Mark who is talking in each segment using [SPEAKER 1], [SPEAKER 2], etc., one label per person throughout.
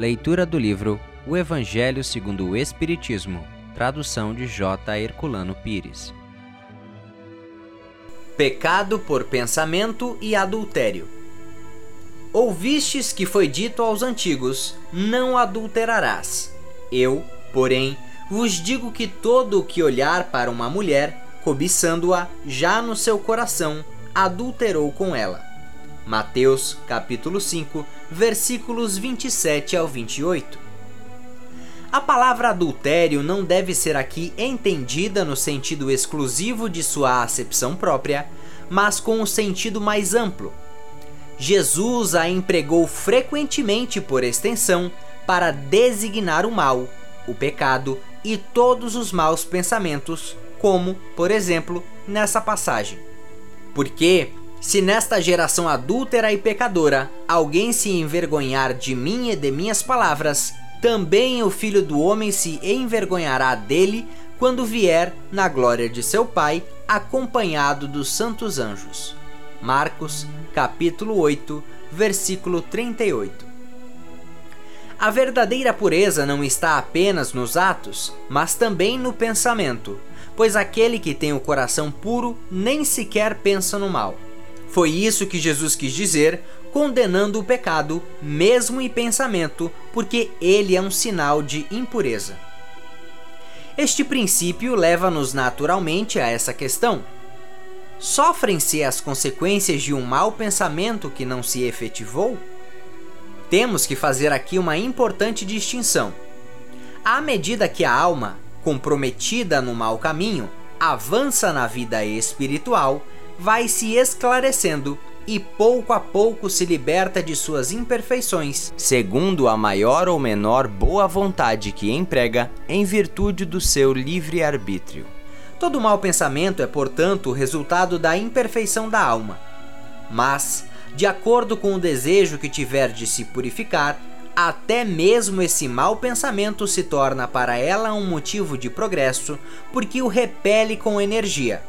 [SPEAKER 1] Leitura do livro O Evangelho segundo o Espiritismo, tradução de J. Herculano Pires.
[SPEAKER 2] Pecado por pensamento e adultério. Ouvistes que foi dito aos antigos: Não adulterarás. Eu, porém, vos digo que todo o que olhar para uma mulher, cobiçando-a já no seu coração, adulterou com ela. Mateus, capítulo 5, versículos 27 ao 28. A palavra adultério não deve ser aqui entendida no sentido exclusivo de sua acepção própria, mas com o um sentido mais amplo. Jesus a empregou frequentemente por extensão para designar o mal, o pecado e todos os maus pensamentos, como, por exemplo, nessa passagem. Porque se nesta geração adúltera e pecadora alguém se envergonhar de mim e de minhas palavras, também o filho do homem se envergonhará dele quando vier na glória de seu Pai, acompanhado dos santos anjos. Marcos, capítulo 8, versículo 38. A verdadeira pureza não está apenas nos atos, mas também no pensamento, pois aquele que tem o coração puro nem sequer pensa no mal. Foi isso que Jesus quis dizer, condenando o pecado, mesmo em pensamento, porque ele é um sinal de impureza. Este princípio leva-nos naturalmente a essa questão. Sofrem-se as consequências de um mau pensamento que não se efetivou? Temos que fazer aqui uma importante distinção. À medida que a alma, comprometida no mau caminho, avança na vida espiritual, vai se esclarecendo e pouco a pouco se liberta de suas imperfeições, segundo a maior ou menor boa vontade que emprega em virtude do seu livre arbítrio. Todo mau pensamento é, portanto, o resultado da imperfeição da alma. Mas, de acordo com o desejo que tiver de se purificar, até mesmo esse mau pensamento se torna para ela um motivo de progresso, porque o repele com energia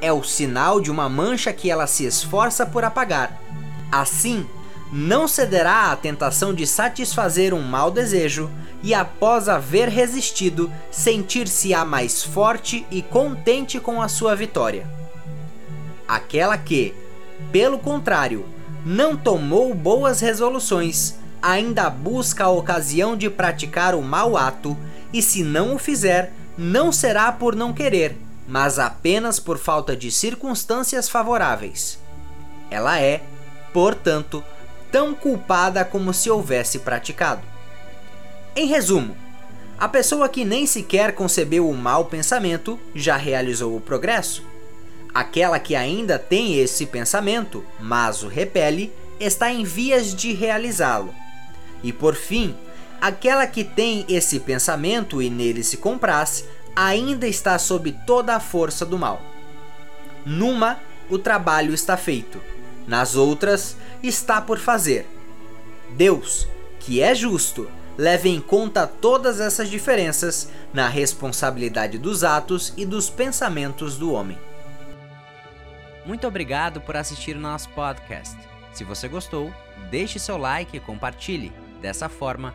[SPEAKER 2] é o sinal de uma mancha que ela se esforça por apagar. Assim, não cederá à tentação de satisfazer um mau desejo e, após haver resistido, sentir-se-á mais forte e contente com a sua vitória. Aquela que, pelo contrário, não tomou boas resoluções, ainda busca a ocasião de praticar o mau ato e, se não o fizer, não será por não querer, mas apenas por falta de circunstâncias favoráveis. Ela é, portanto, tão culpada como se houvesse praticado. Em resumo, a pessoa que nem sequer concebeu o mau pensamento já realizou o progresso. Aquela que ainda tem esse pensamento, mas o repele, está em vias de realizá-lo. E por fim, aquela que tem esse pensamento e nele se compraz, ainda está sob toda a força do mal. Numa, o trabalho está feito, nas outras, está por fazer. Deus, que é justo, leva em conta todas essas diferenças na responsabilidade dos atos e dos pensamentos do homem.
[SPEAKER 1] Muito obrigado por assistir o nosso podcast. Se você gostou, deixe seu like e compartilhe. Dessa forma,